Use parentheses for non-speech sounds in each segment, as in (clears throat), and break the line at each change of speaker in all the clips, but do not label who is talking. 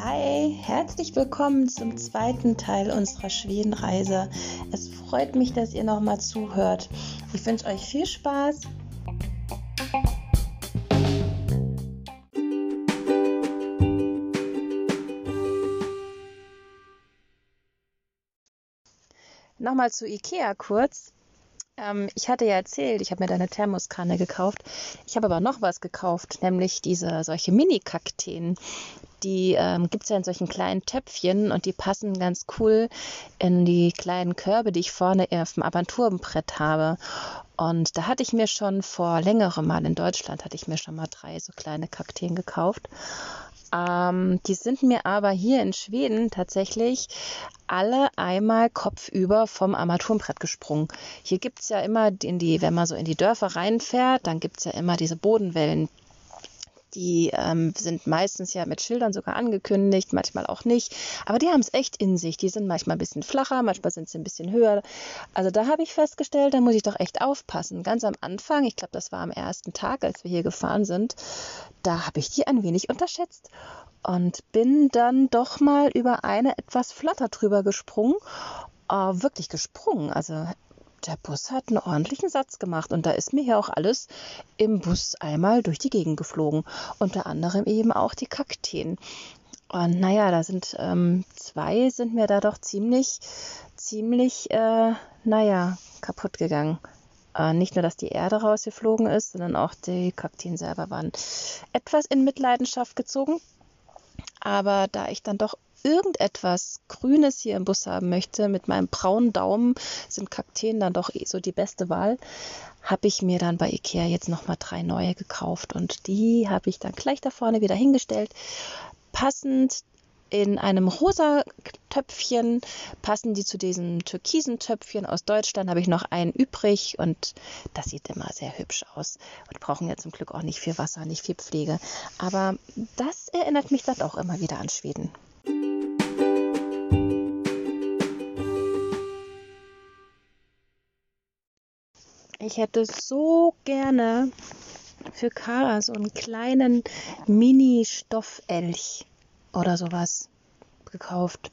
Hi, herzlich willkommen zum zweiten Teil unserer Schwedenreise. Es freut mich, dass ihr nochmal zuhört. Ich wünsche euch viel Spaß. Nochmal zu Ikea kurz. Ähm, ich hatte ja erzählt, ich habe mir da eine Thermoskanne gekauft. Ich habe aber noch was gekauft, nämlich diese solche Mini-Kakteen. Die ähm, gibt es ja in solchen kleinen Töpfchen und die passen ganz cool in die kleinen Körbe, die ich vorne auf dem Armaturenbrett habe. Und da hatte ich mir schon vor längerem Mal in Deutschland, hatte ich mir schon mal drei so kleine Kakteen gekauft. Ähm, die sind mir aber hier in Schweden tatsächlich alle einmal kopfüber vom Armaturenbrett gesprungen. Hier gibt es ja immer in die, wenn man so in die Dörfer reinfährt, dann gibt es ja immer diese Bodenwellen, die ähm, sind meistens ja mit Schildern sogar angekündigt, manchmal auch nicht. Aber die haben es echt in sich. Die sind manchmal ein bisschen flacher, manchmal sind sie ein bisschen höher. Also da habe ich festgestellt, da muss ich doch echt aufpassen. Ganz am Anfang, ich glaube, das war am ersten Tag, als wir hier gefahren sind, da habe ich die ein wenig unterschätzt und bin dann doch mal über eine etwas flatter drüber gesprungen. Äh, wirklich gesprungen. Also der Bus hat einen ordentlichen Satz gemacht und da ist mir hier auch alles im Bus einmal durch die Gegend geflogen. Unter anderem eben auch die Kakteen. Und naja, da sind ähm, zwei sind mir da doch ziemlich, ziemlich, äh, naja, kaputt gegangen. Äh, nicht nur, dass die Erde rausgeflogen ist, sondern auch die Kakteen selber waren etwas in Mitleidenschaft gezogen. Aber da ich dann doch irgendetwas Grünes hier im Bus haben möchte, mit meinem braunen Daumen sind Kakteen dann doch eh so die beste Wahl, habe ich mir dann bei Ikea jetzt nochmal drei neue gekauft und die habe ich dann gleich da vorne wieder hingestellt. Passend in einem rosa Töpfchen passen die zu diesen türkisen Töpfchen aus Deutschland. Habe ich noch einen übrig und das sieht immer sehr hübsch aus und brauchen ja zum Glück auch nicht viel Wasser, nicht viel Pflege. Aber das erinnert mich dann auch immer wieder an Schweden. Ich hätte so gerne für Kara so einen kleinen Mini-Stoffelch oder sowas gekauft.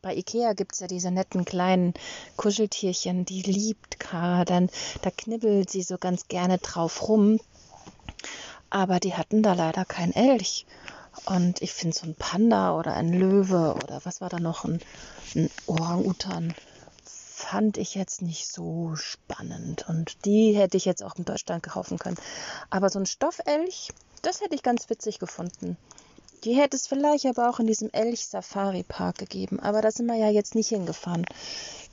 Bei Ikea gibt es ja diese netten kleinen Kuscheltierchen, die liebt Kara. Dann, da knibbelt sie so ganz gerne drauf rum. Aber die hatten da leider kein Elch. Und ich finde so ein Panda oder ein Löwe oder was war da noch, ein, ein Orang-Utan fand ich jetzt nicht so spannend. Und die hätte ich jetzt auch in Deutschland kaufen können. Aber so ein Stoffelch, das hätte ich ganz witzig gefunden. Die hätte es vielleicht aber auch in diesem Elch-Safari-Park gegeben. Aber da sind wir ja jetzt nicht hingefahren.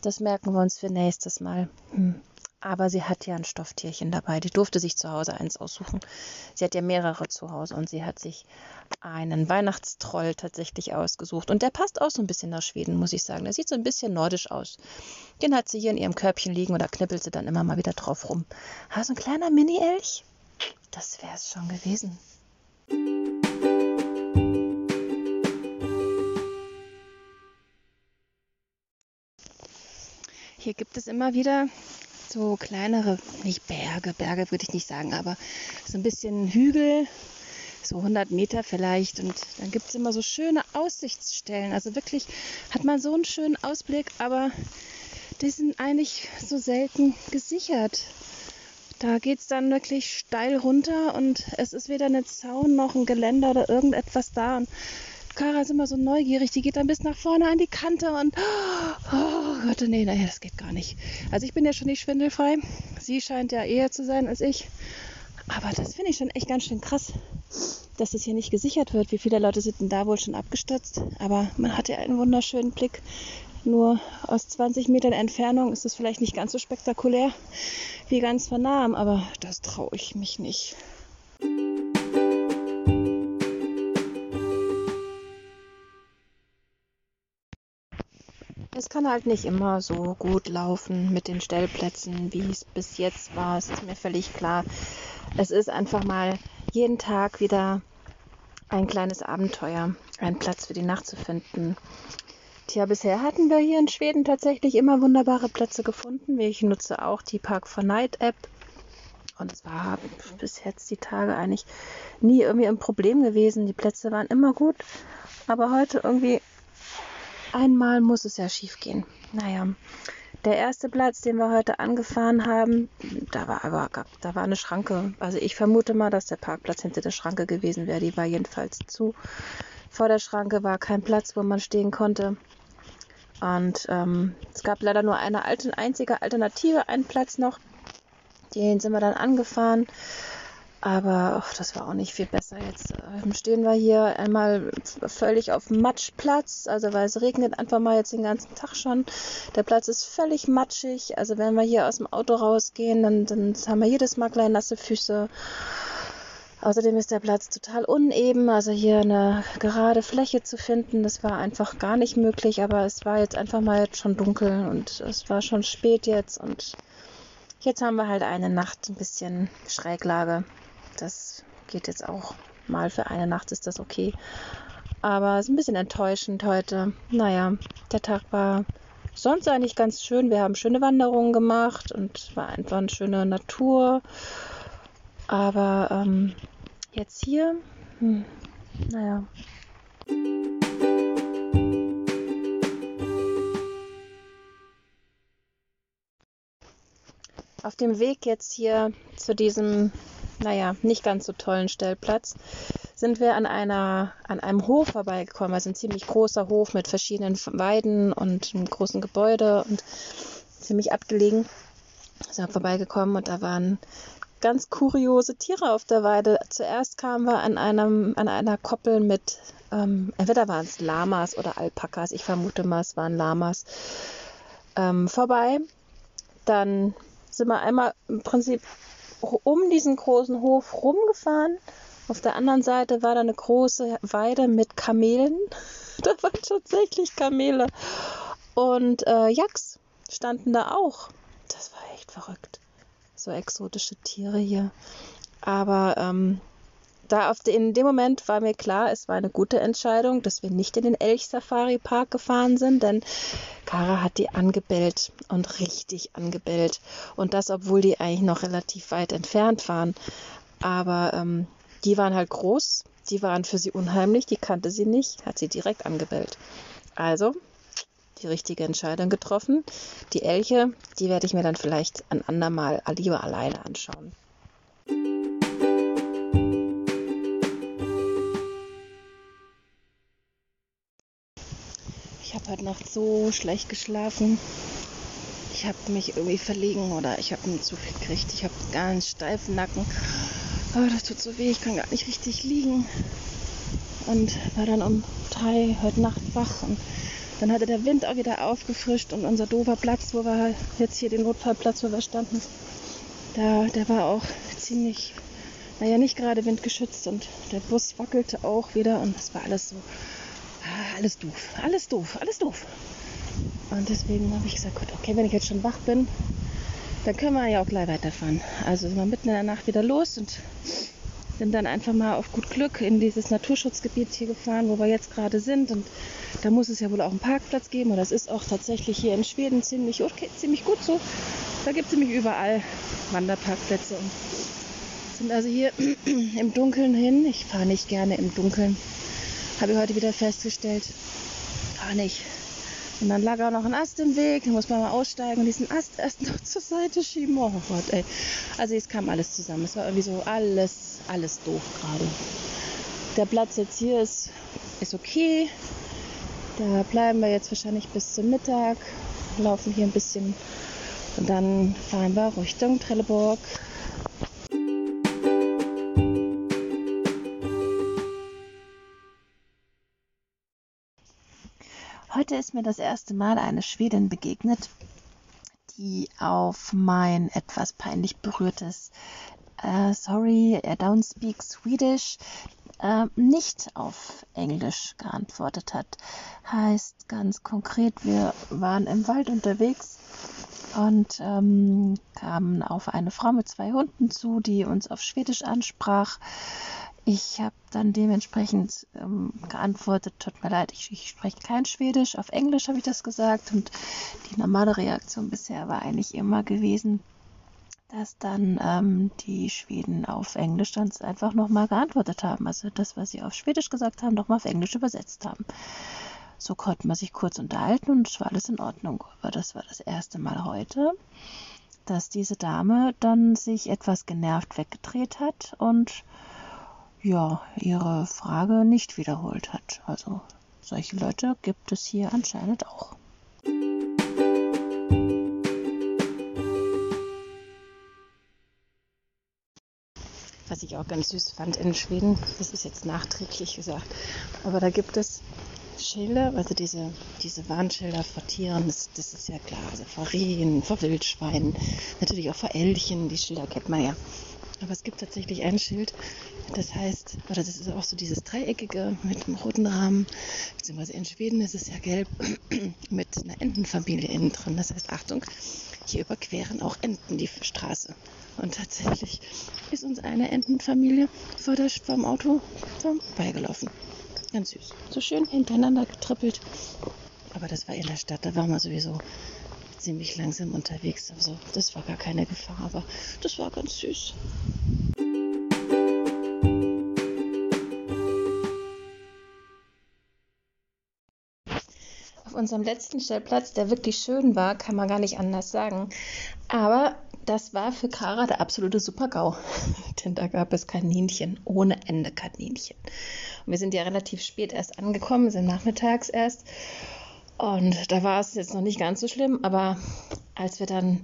Das merken wir uns für nächstes Mal. Hm. Aber sie hat ja ein Stofftierchen dabei. Die durfte sich zu Hause eins aussuchen. Sie hat ja mehrere zu Hause und sie hat sich einen Weihnachtstroll tatsächlich ausgesucht. Und der passt auch so ein bisschen nach Schweden, muss ich sagen. Der sieht so ein bisschen nordisch aus. Den hat sie hier in ihrem Körbchen liegen da knippelt sie dann immer mal wieder drauf rum. Ha, so ein kleiner Mini-Elch? Das wäre es schon gewesen. Hier gibt es immer wieder so kleinere, nicht Berge, Berge würde ich nicht sagen, aber so ein bisschen Hügel, so 100 Meter vielleicht. Und dann gibt es immer so schöne Aussichtsstellen. Also wirklich hat man so einen schönen Ausblick, aber die sind eigentlich so selten gesichert. Da geht es dann wirklich steil runter und es ist weder ein Zaun noch ein Geländer oder irgendetwas da. Und Kara ist immer so neugierig, die geht dann bis nach vorne an die Kante und oh Gott, nee, naja, das geht gar nicht. Also ich bin ja schon nicht schwindelfrei. Sie scheint ja eher zu sein als ich. Aber das finde ich schon echt ganz schön krass, dass das hier nicht gesichert wird. Wie viele Leute sind denn da wohl schon abgestürzt? Aber man hat ja einen wunderschönen Blick. Nur aus 20 Metern Entfernung ist es vielleicht nicht ganz so spektakulär wie ganz von nahem, aber das traue ich mich nicht. Es kann halt nicht immer so gut laufen mit den Stellplätzen, wie es bis jetzt war. Es ist mir völlig klar. Es ist einfach mal jeden Tag wieder ein kleines Abenteuer, einen Platz für die Nacht zu finden. Tja, bisher hatten wir hier in Schweden tatsächlich immer wunderbare Plätze gefunden. Ich nutze auch die Park for Night App Und es war bis jetzt die Tage eigentlich nie irgendwie ein Problem gewesen. Die Plätze waren immer gut. Aber heute irgendwie einmal muss es ja schief gehen. Naja, der erste Platz, den wir heute angefahren haben, da war aber da war eine Schranke. Also ich vermute mal, dass der Parkplatz hinter der Schranke gewesen wäre. Die war jedenfalls zu. Vor der Schranke war kein Platz, wo man stehen konnte. Und ähm, es gab leider nur eine alte, einzige Alternative, einen Platz noch. Den sind wir dann angefahren. Aber ach, das war auch nicht viel besser. Jetzt äh, stehen wir hier einmal völlig auf Matschplatz, also weil es regnet einfach mal jetzt den ganzen Tag schon. Der Platz ist völlig matschig. Also wenn wir hier aus dem Auto rausgehen, dann, dann haben wir jedes Mal kleine nasse Füße. Außerdem ist der Platz total uneben, also hier eine gerade Fläche zu finden, das war einfach gar nicht möglich, aber es war jetzt einfach mal jetzt schon dunkel und es war schon spät jetzt und jetzt haben wir halt eine Nacht ein bisschen Schräglage das geht jetzt auch mal für eine Nacht, ist das okay. Aber es ist ein bisschen enttäuschend heute. Naja, der Tag war sonst eigentlich ganz schön. Wir haben schöne Wanderungen gemacht und war einfach eine schöne Natur. Aber ähm, jetzt hier, hm, naja. Auf dem Weg jetzt hier zu diesem naja, nicht ganz so tollen Stellplatz, sind wir an, einer, an einem Hof vorbeigekommen. Also ein ziemlich großer Hof mit verschiedenen Weiden und einem großen Gebäude und ziemlich abgelegen. Sind wir vorbeigekommen und da waren ganz kuriose Tiere auf der Weide. Zuerst kamen wir an, einem, an einer Koppel mit, ähm, entweder waren es Lamas oder Alpakas, ich vermute mal, es waren Lamas, ähm, vorbei. Dann sind wir einmal im Prinzip um diesen großen Hof rumgefahren. Auf der anderen Seite war da eine große Weide mit Kamelen. (laughs) da waren tatsächlich Kamele. Und äh, Yaks standen da auch. Das war echt verrückt. So exotische Tiere hier. Aber ähm, da in dem Moment war mir klar, es war eine gute Entscheidung, dass wir nicht in den Elch-Safari-Park gefahren sind, denn Kara hat die angebellt und richtig angebellt. Und das, obwohl die eigentlich noch relativ weit entfernt waren. Aber ähm, die waren halt groß, die waren für sie unheimlich, die kannte sie nicht, hat sie direkt angebellt. Also die richtige Entscheidung getroffen. Die Elche, die werde ich mir dann vielleicht ein andermal lieber alleine anschauen. Heute Nacht so schlecht geschlafen. Ich habe mich irgendwie verlegen oder ich habe einen Zug gekriegt. Ich habe ganz steifen Nacken. Aber das tut so weh, ich kann gar nicht richtig liegen. Und war dann um drei heute Nacht wach. Und dann hatte der Wind auch wieder aufgefrischt und unser doofer Platz, wo wir jetzt hier den Notfallplatz, wo wir standen, da, der war auch ziemlich, naja, nicht gerade windgeschützt und der Bus wackelte auch wieder und das war alles so alles doof, alles doof, alles doof. Und deswegen habe ich gesagt, gut, okay, wenn ich jetzt schon wach bin, dann können wir ja auch gleich weiterfahren. Also sind wir mitten in der Nacht wieder los und sind dann einfach mal auf gut Glück in dieses Naturschutzgebiet hier gefahren, wo wir jetzt gerade sind. Und da muss es ja wohl auch einen Parkplatz geben. Und das ist auch tatsächlich hier in Schweden ziemlich, okay, ziemlich gut so. Da gibt es nämlich überall Wanderparkplätze. Und sind also hier (clears throat) im Dunkeln hin. Ich fahre nicht gerne im Dunkeln. Habe ich heute wieder festgestellt. Gar nicht. Und dann lag auch noch ein Ast im Weg, dann muss man mal aussteigen und diesen Ast erst noch (laughs) zur Seite schieben. Oh Gott, ey. Also es kam alles zusammen. Es war irgendwie so alles, alles doof gerade. Der Platz jetzt hier ist, ist okay. Da bleiben wir jetzt wahrscheinlich bis zum Mittag, laufen hier ein bisschen und dann fahren wir Richtung Trelleborg Heute ist mir das erste Mal eine Schwedin begegnet, die auf mein etwas peinlich berührtes uh, Sorry, I don't speak Swedish uh, nicht auf Englisch geantwortet hat. Heißt ganz konkret, wir waren im Wald unterwegs und ähm, kamen auf eine Frau mit zwei Hunden zu, die uns auf Schwedisch ansprach. Ich habe dann dementsprechend ähm, geantwortet, tut mir leid, ich, ich spreche kein Schwedisch, auf Englisch habe ich das gesagt und die normale Reaktion bisher war eigentlich immer gewesen, dass dann ähm, die Schweden auf Englisch dann einfach nochmal geantwortet haben. Also das, was sie auf Schwedisch gesagt haben, nochmal auf Englisch übersetzt haben. So konnte man sich kurz unterhalten und es war alles in Ordnung. Aber das war das erste Mal heute, dass diese Dame dann sich etwas genervt weggedreht hat und ja, ihre Frage nicht wiederholt hat. Also solche Leute gibt es hier anscheinend auch. Was ich auch ganz süß fand in Schweden, das ist jetzt nachträglich gesagt, aber da gibt es Schilder, also diese, diese Warnschilder vor Tieren, das, das ist ja klar, also vor Rehen, vor Wildschweinen, natürlich auch vor Elchen, die Schilder kennt man ja. Aber es gibt tatsächlich ein Schild, das heißt, oder das ist auch so dieses dreieckige mit einem roten Rahmen, beziehungsweise in Schweden ist es ja gelb (clears throat) mit einer Entenfamilie innen drin. Das heißt, Achtung, hier überqueren auch Enten die Straße. Und tatsächlich ist uns eine Entenfamilie vor der, vom Auto vorbeigelaufen. Ganz süß. So schön hintereinander getrippelt. Aber das war in der Stadt, da waren wir sowieso ziemlich langsam unterwegs. Also das war gar keine Gefahr, aber das war ganz süß. Auf unserem letzten Stellplatz, der wirklich schön war, kann man gar nicht anders sagen. Aber das war für Kara der absolute Super-GAU. (laughs) Denn da gab es Kaninchen, ohne Ende Kaninchen. Und wir sind ja relativ spät erst angekommen, sind nachmittags erst. Und da war es jetzt noch nicht ganz so schlimm, aber als wir dann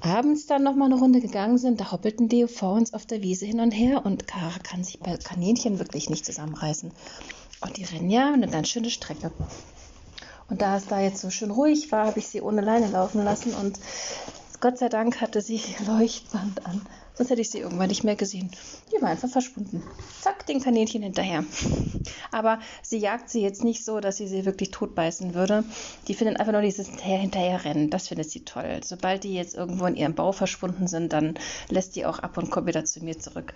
abends dann noch mal eine Runde gegangen sind, da hoppelten die vor uns auf der Wiese hin und her und Kara kann sich bei Kaninchen wirklich nicht zusammenreißen. Und die rennen ja eine ganz schöne Strecke. Und da es da jetzt so schön ruhig war, habe ich sie ohne Leine laufen lassen und Gott sei Dank hatte sie (laughs) Leuchtband an. Sonst hätte ich sie irgendwann nicht mehr gesehen. Die war einfach verschwunden. Zack, den Kaninchen hinterher. Aber sie jagt sie jetzt nicht so, dass sie sie wirklich totbeißen würde. Die findet einfach nur dieses Hinterherrennen. Das findet sie toll. Sobald die jetzt irgendwo in ihrem Bau verschwunden sind, dann lässt die auch ab und kommt wieder zu mir zurück.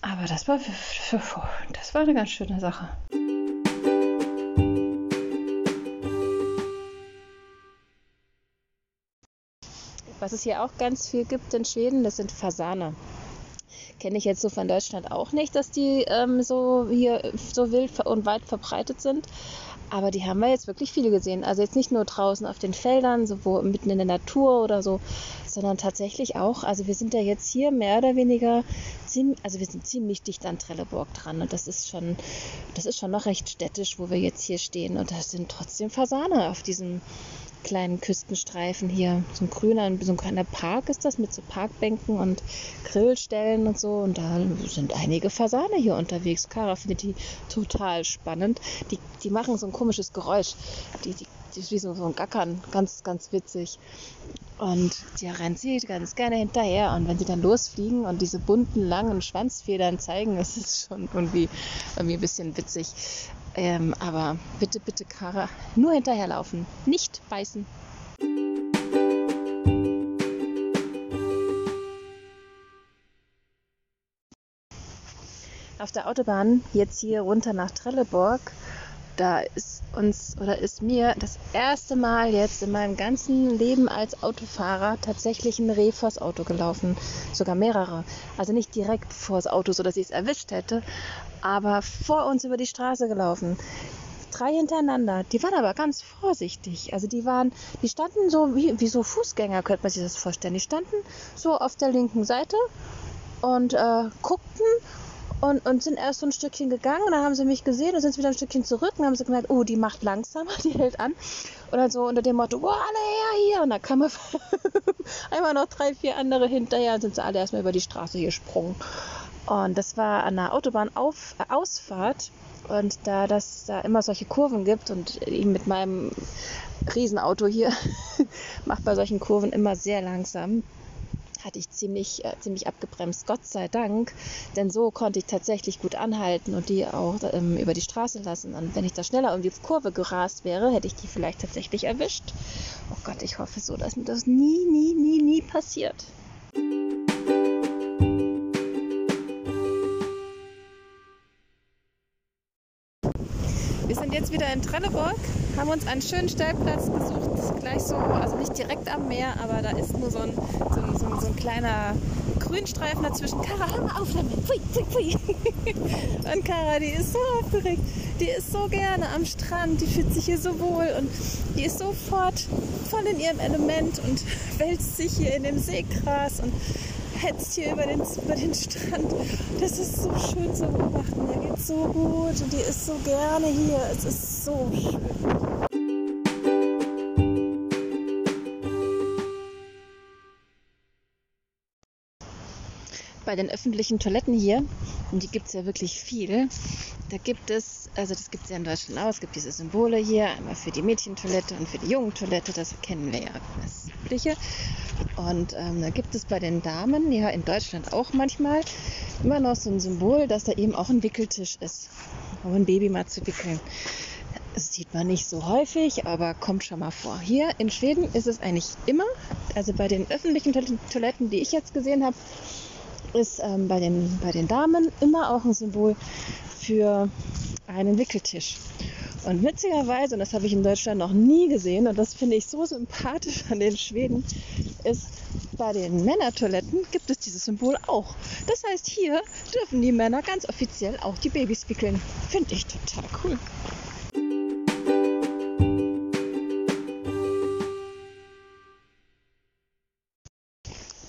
Aber das war, das war eine ganz schöne Sache. Was es hier auch ganz viel gibt in Schweden, das sind Fasane. Kenne ich jetzt so von Deutschland auch nicht, dass die ähm, so hier so wild und weit verbreitet sind. Aber die haben wir jetzt wirklich viele gesehen. Also jetzt nicht nur draußen auf den Feldern, so wo mitten in der Natur oder so, sondern tatsächlich auch. Also wir sind ja jetzt hier mehr oder weniger also wir sind ziemlich dicht an Trelleborg dran und das ist schon, das ist schon noch recht städtisch, wo wir jetzt hier stehen. Und da sind trotzdem Fasane auf diesem kleinen Küstenstreifen hier. So ein grüner, so ein kleiner Park ist das mit so Parkbänken und Grillstellen und so. Und da sind einige Fasane hier unterwegs. Kara findet die total spannend. Die, die machen so ein komisches Geräusch. Die, die, die ist wie so, ein Gackern. Ganz, ganz witzig. Und die rennt sie ganz gerne hinterher. Und wenn sie dann losfliegen und diese bunten, langen Schwanzfedern zeigen, (laughs) ist es schon irgendwie, irgendwie ein bisschen witzig. Ähm, aber bitte, bitte, Kara, nur hinterherlaufen, nicht beißen. Auf der Autobahn jetzt hier runter nach Trelleborg, da ist uns oder ist mir das erste Mal jetzt in meinem ganzen Leben als Autofahrer tatsächlich ein Reh vors Auto gelaufen. Sogar mehrere. Also nicht direkt vors Auto, sodass ich es erwischt hätte, aber vor uns über die Straße gelaufen. Drei hintereinander. Die waren aber ganz vorsichtig. Also die waren, die standen so wie, wie so Fußgänger, könnte man sich das vorstellen. Die standen so auf der linken Seite und äh, guckten und, und sind erst so ein Stückchen gegangen und dann haben sie mich gesehen und sind wieder ein Stückchen zurück und haben sie gemerkt, oh, die macht langsamer, (laughs) die hält an. Und dann so unter dem Motto, oh, alle her hier. Und dann kamen (laughs) einmal noch drei, vier andere hinterher und sind sie alle erstmal über die Straße gesprungen. Und das war an der Autobahnausfahrt. Äh, und da das da immer solche Kurven gibt und eben mit meinem Riesenauto hier (laughs) macht bei solchen Kurven immer sehr langsam, hatte ich ziemlich, äh, ziemlich abgebremst. Gott sei Dank, denn so konnte ich tatsächlich gut anhalten und die auch ähm, über die Straße lassen. Und wenn ich da schneller um die Kurve gerast wäre, hätte ich die vielleicht tatsächlich erwischt. Oh Gott, ich hoffe so, dass mir das nie, nie, nie, nie passiert. Sind jetzt wieder in Trelleborg, haben uns einen schönen Stellplatz gesucht, gleich so, also nicht direkt am Meer, aber da ist nur so ein, so ein, so ein, so ein kleiner Grünstreifen dazwischen. Kara, hör mal auf damit. Pfui, pfui, pfui. (laughs) Und Kara, die ist so aufgeregt. Die ist so gerne am Strand. Die fühlt sich hier so wohl und die ist sofort voll in ihrem Element und (laughs) wälzt sich hier in dem Seegras und hetzt hier über den, über den Strand. Das ist so schön zu beobachten. Der geht so gut und die ist so gerne hier. Es ist so schön. bei den öffentlichen Toiletten hier, und die gibt es ja wirklich viel, da gibt es, also das gibt es ja in Deutschland auch, es gibt diese Symbole hier, einmal für die Mädchentoilette und für die Jungentoilette, das kennen wir ja, das Übliche. Und ähm, da gibt es bei den Damen, ja in Deutschland auch manchmal, immer noch so ein Symbol, dass da eben auch ein Wickeltisch ist, um ein Baby mal zu wickeln. Das sieht man nicht so häufig, aber kommt schon mal vor. Hier in Schweden ist es eigentlich immer, also bei den öffentlichen Toiletten, die ich jetzt gesehen habe, ist ähm, bei, den, bei den Damen immer auch ein Symbol für einen Wickeltisch. Und witzigerweise, und das habe ich in Deutschland noch nie gesehen, und das finde ich so sympathisch an den Schweden, ist, bei den Männertoiletten gibt es dieses Symbol auch. Das heißt, hier dürfen die Männer ganz offiziell auch die Babys wickeln. Finde ich total cool.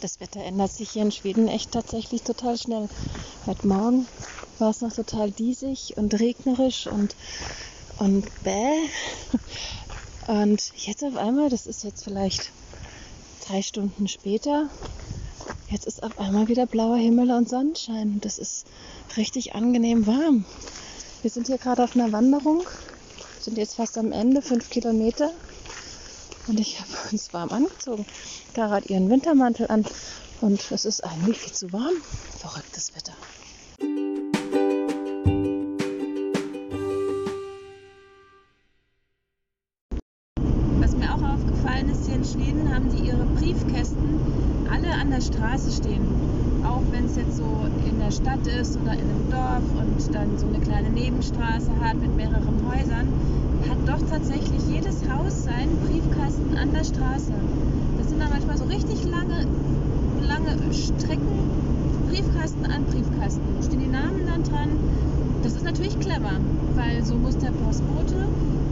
das Wetter ändert sich hier in Schweden echt tatsächlich total schnell. Heute Morgen war es noch total diesig und regnerisch und, und bäh. Und jetzt auf einmal, das ist jetzt vielleicht drei Stunden später, jetzt ist auf einmal wieder blauer Himmel und Sonnenschein. Das ist richtig angenehm warm. Wir sind hier gerade auf einer Wanderung, sind jetzt fast am Ende, fünf Kilometer. Und ich habe uns warm angezogen. Hat ihren Wintermantel an und es ist eigentlich viel zu warm. Verrücktes Wetter. Schweden haben die ihre Briefkästen alle an der Straße stehen. Auch wenn es jetzt so in der Stadt ist oder in einem Dorf und dann so eine kleine Nebenstraße hat mit mehreren Häusern, hat doch tatsächlich jedes Haus seinen Briefkasten an der Straße. Das sind dann manchmal so richtig lange, lange Strecken, Briefkasten an Briefkasten. Stehen die Namen dann dran. Das ist natürlich clever, weil so muss der Postbote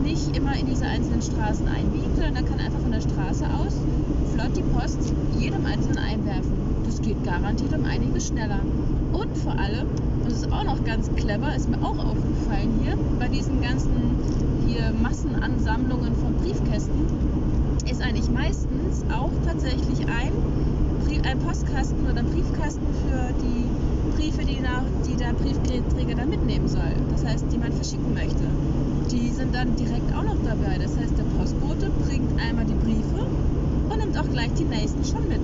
nicht immer in diese einzelnen Straßen einbiegen, sondern er kann einfach von der Straße aus flott die Post jedem einzelnen einwerfen. Das geht garantiert um einiges schneller. Und vor allem, das ist auch noch ganz clever, ist mir auch aufgefallen hier, bei diesen ganzen hier Massenansammlungen von Briefkästen, ist eigentlich meistens auch tatsächlich ein, ein Postkasten oder Briefkasten für die Briefe, die, nach, die der Briefträger dann mitnehmen soll. Das heißt, die man verschicken möchte. Die sind dann direkt auch noch dabei. Das heißt, der Postbote bringt einmal die Briefe und nimmt auch gleich die nächsten schon mit.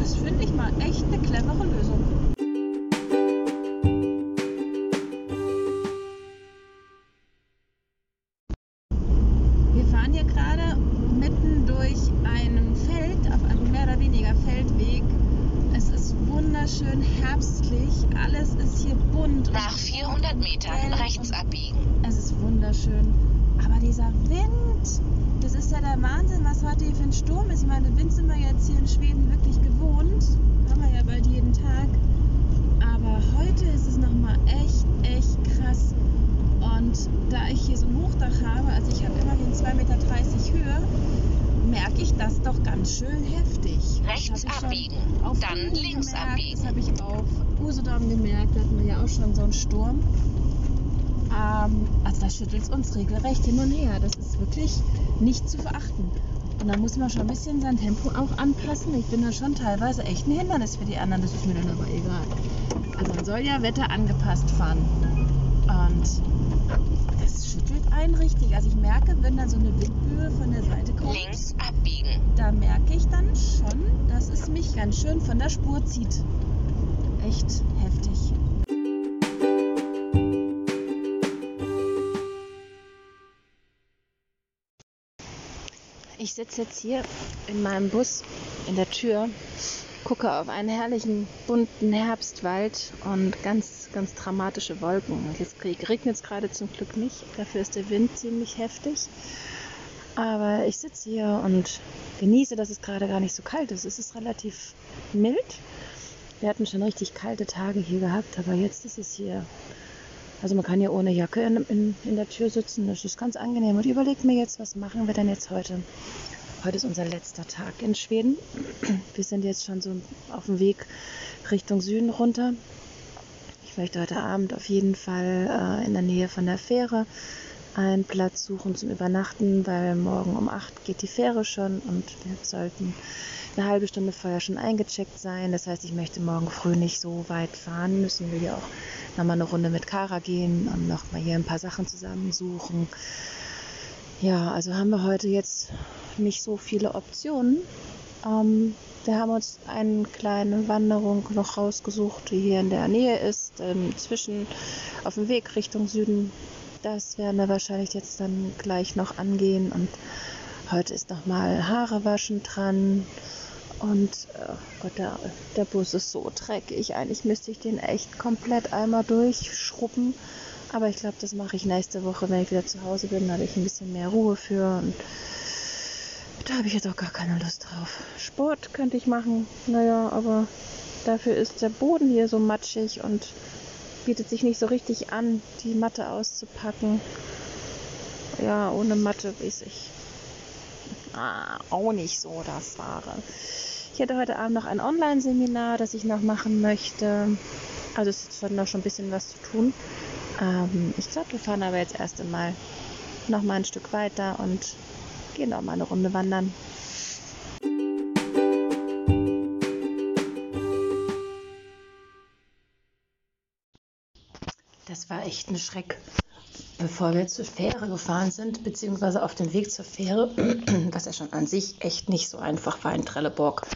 Das finde ich mal echt eine clevere Lösung. Schüttelt es uns regelrecht hin und her. Das ist wirklich nicht zu verachten. Und da muss man schon ein bisschen sein Tempo auch anpassen. Ich bin da schon teilweise echt ein Hindernis für die anderen. Das ist mir dann aber egal. Also man soll ja Wetter angepasst fahren. Und das schüttelt einen richtig. Also ich merke, wenn da so eine Windböe von der Seite kommt.
Links abbiegen.
Da merke ich dann schon, dass es mich ganz schön von der Spur zieht. Echt heftig. Ich sitze jetzt hier in meinem Bus in der Tür gucke auf einen herrlichen bunten Herbstwald und ganz, ganz dramatische Wolken. Jetzt regnet es gerade zum Glück nicht, dafür ist der Wind ziemlich heftig. Aber ich sitze hier und genieße, dass es gerade gar nicht so kalt ist. Es ist relativ mild. Wir hatten schon richtig kalte Tage hier gehabt, aber jetzt ist es hier. Also man kann hier ohne Jacke in, in, in der Tür sitzen. Das ist ganz angenehm. Und überlegt mir jetzt, was machen wir denn jetzt heute? Heute ist unser letzter Tag in Schweden. Wir sind jetzt schon so auf dem Weg Richtung Süden runter. Ich möchte heute Abend auf jeden Fall äh, in der Nähe von der Fähre einen Platz suchen zum Übernachten, weil morgen um 8 geht die Fähre schon und wir sollten eine halbe Stunde vorher schon eingecheckt sein. Das heißt, ich möchte morgen früh nicht so weit fahren müssen, will ja auch nochmal eine Runde mit Kara gehen und nochmal hier ein paar Sachen zusammensuchen. Ja, also haben wir heute jetzt nicht so viele Optionen. Ähm, wir haben uns eine kleine Wanderung noch rausgesucht, die hier in der Nähe ist, ähm, zwischen auf dem Weg Richtung Süden. Das werden wir wahrscheinlich jetzt dann gleich noch angehen. Und heute ist noch mal Haare waschen dran. Und oh Gott, der, der Bus ist so dreckig. Eigentlich müsste ich den echt komplett einmal durchschrubben. Aber ich glaube, das mache ich nächste Woche, wenn ich wieder zu Hause bin. Da habe ich ein bisschen mehr Ruhe für. Und da habe ich jetzt auch gar keine Lust drauf. Sport könnte ich machen, naja, aber dafür ist der Boden hier so matschig und bietet sich nicht so richtig an, die Matte auszupacken. Ja, ohne Matte weiß ich ah, auch nicht so das Wahre. Ich hätte heute Abend noch ein Online-Seminar, das ich noch machen möchte. Also es ist noch schon ein bisschen was zu tun. Ähm, ich glaube, wir fahren aber jetzt erst einmal noch mal ein Stück weiter und gehen noch mal eine Runde wandern. Das war echt ein Schreck. Bevor wir zur Fähre gefahren sind, beziehungsweise auf dem Weg zur Fähre, (clears throat) was ja schon an sich echt nicht so einfach war in Trelleborg,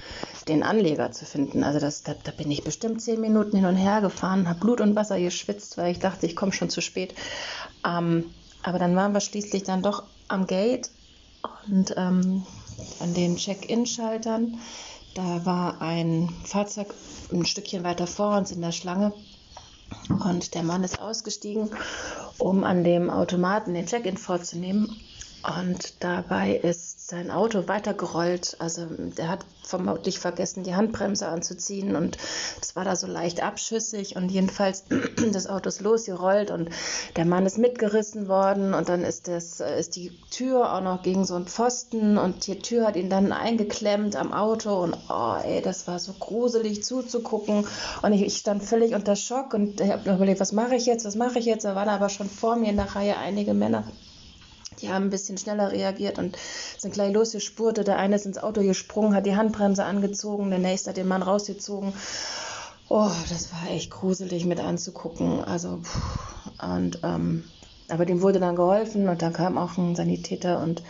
den Anleger zu finden. Also das, da, da bin ich bestimmt zehn Minuten hin und her gefahren, habe Blut und Wasser geschwitzt, weil ich dachte, ich komme schon zu spät. Ähm, aber dann waren wir schließlich dann doch am Gate und ähm, an den Check-in-Schaltern. Da war ein Fahrzeug ein Stückchen weiter vor uns in der Schlange. Und der Mann ist ausgestiegen, um an dem Automaten den Check-in vorzunehmen. Und dabei ist sein Auto weitergerollt. Also der hat vermutlich vergessen, die Handbremse anzuziehen. Und es war da so leicht abschüssig. Und jedenfalls (clears throat) das Auto ist losgerollt. Und der Mann ist mitgerissen worden. Und dann ist, das, ist die Tür auch noch gegen so einen Pfosten. Und die Tür hat ihn dann eingeklemmt am Auto. Und oh ey, das war so gruselig zuzugucken. Und ich, ich stand völlig unter Schock. Und ich habe überlegt, was mache ich jetzt, was mache ich jetzt? Da waren aber schon vor mir in der Reihe einige Männer die haben ein bisschen schneller reagiert und sind gleich losgespurtet. Der eine ist ins Auto gesprungen, hat die Handbremse angezogen, der nächste hat den Mann rausgezogen. Oh, das war echt gruselig mit anzugucken. Also, und, ähm, aber dem wurde dann geholfen und dann kam auch ein Sanitäter und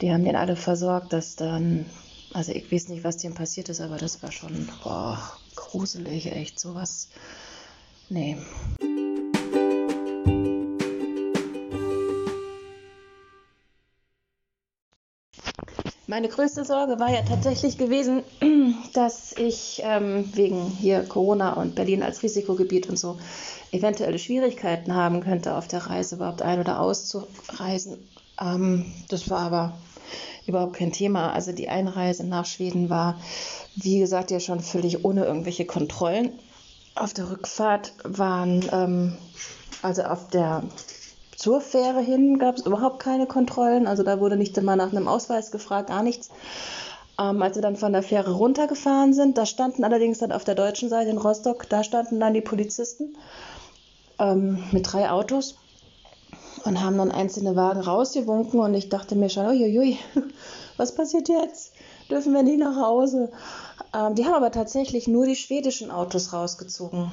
die haben den alle versorgt, dass dann, also ich weiß nicht, was dem passiert ist, aber das war schon, boah, gruselig, echt sowas. Nee. Meine größte Sorge war ja tatsächlich gewesen, (clears throat) dass ich ähm, wegen hier Corona und Berlin als Risikogebiet und so eventuelle Schwierigkeiten haben könnte, auf der Reise überhaupt ein- oder auszureisen. Ähm, das war aber überhaupt kein Thema. Also die Einreise nach Schweden war, wie gesagt, ja schon völlig ohne irgendwelche Kontrollen. Auf der Rückfahrt waren, ähm, also auf der zur Fähre hin gab es überhaupt keine Kontrollen. Also da wurde nicht einmal nach einem Ausweis gefragt, gar nichts. Ähm, als wir dann von der Fähre runtergefahren sind, da standen allerdings dann auf der deutschen Seite in Rostock, da standen dann die Polizisten ähm, mit drei Autos und haben dann einzelne Wagen rausgewunken und ich dachte mir schon, uiuiui, (laughs) was passiert jetzt? Dürfen wir nicht nach Hause? Ähm, die haben aber tatsächlich nur die schwedischen Autos rausgezogen.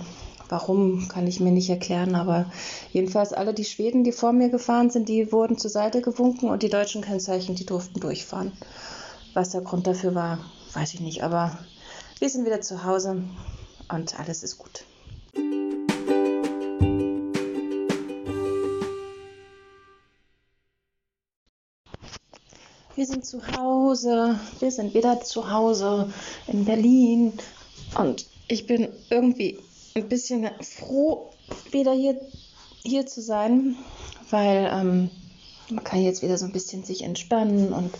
Warum, kann ich mir nicht erklären, aber jedenfalls alle die Schweden, die vor mir gefahren sind, die wurden zur Seite gewunken und die deutschen Kennzeichen, die durften durchfahren. Was der Grund dafür war, weiß ich nicht, aber wir sind wieder zu Hause und alles ist gut. Wir sind zu Hause. Wir sind wieder zu Hause in Berlin. Und ich bin irgendwie ein bisschen froh, wieder hier, hier zu sein, weil ähm, man kann jetzt wieder so ein bisschen sich entspannen und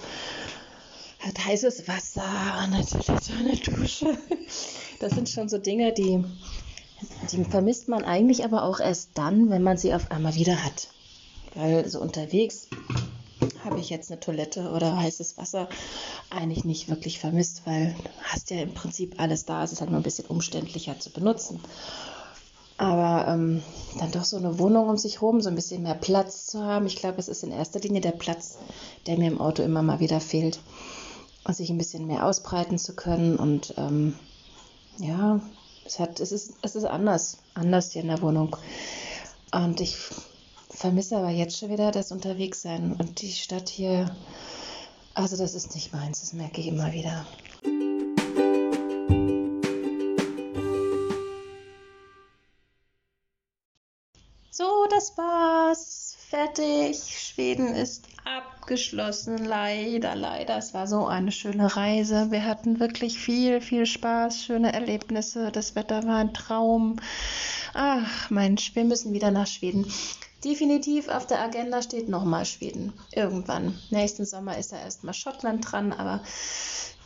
hat heißes Wasser und natürlich so eine Dusche. Das sind schon so Dinge, die, die vermisst man eigentlich aber auch erst dann, wenn man sie auf einmal wieder hat. Weil so unterwegs habe ich jetzt eine Toilette oder heißes Wasser eigentlich nicht wirklich vermisst, weil du hast ja im Prinzip alles da. Es ist halt nur ein bisschen umständlicher zu benutzen. Aber ähm, dann doch so eine Wohnung um sich herum, so ein bisschen mehr Platz zu haben. Ich glaube, es ist in erster Linie der Platz, der mir im Auto immer mal wieder fehlt. Und sich ein bisschen mehr ausbreiten zu können. Und ähm, ja, es, hat, es, ist, es ist anders, anders hier in der Wohnung. Und ich vermisse aber jetzt schon wieder das Unterwegssein und die Stadt hier. Also das ist nicht meins, das merke ich immer wieder. So, das war's. Fertig. Schweden ist abgeschlossen. Leider, leider. Es war so eine schöne Reise. Wir hatten wirklich viel, viel Spaß, schöne Erlebnisse. Das Wetter war ein Traum. Ach, Mensch, wir müssen wieder nach Schweden. Definitiv auf der Agenda steht nochmal Schweden. Irgendwann. Nächsten Sommer ist ja erstmal Schottland dran, aber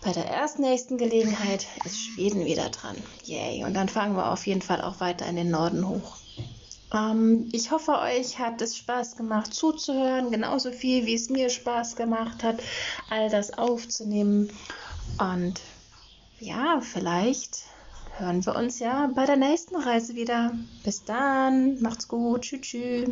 bei der ersten nächsten Gelegenheit ist Schweden wieder dran. Yay. Und dann fahren wir auf jeden Fall auch weiter in den Norden hoch. Ähm, ich hoffe, euch hat es Spaß gemacht zuzuhören, genauso viel wie es mir Spaß gemacht hat, all das aufzunehmen. Und ja, vielleicht hören wir uns ja bei der nächsten Reise wieder. Bis dann, macht's gut, tschüss. tschüss.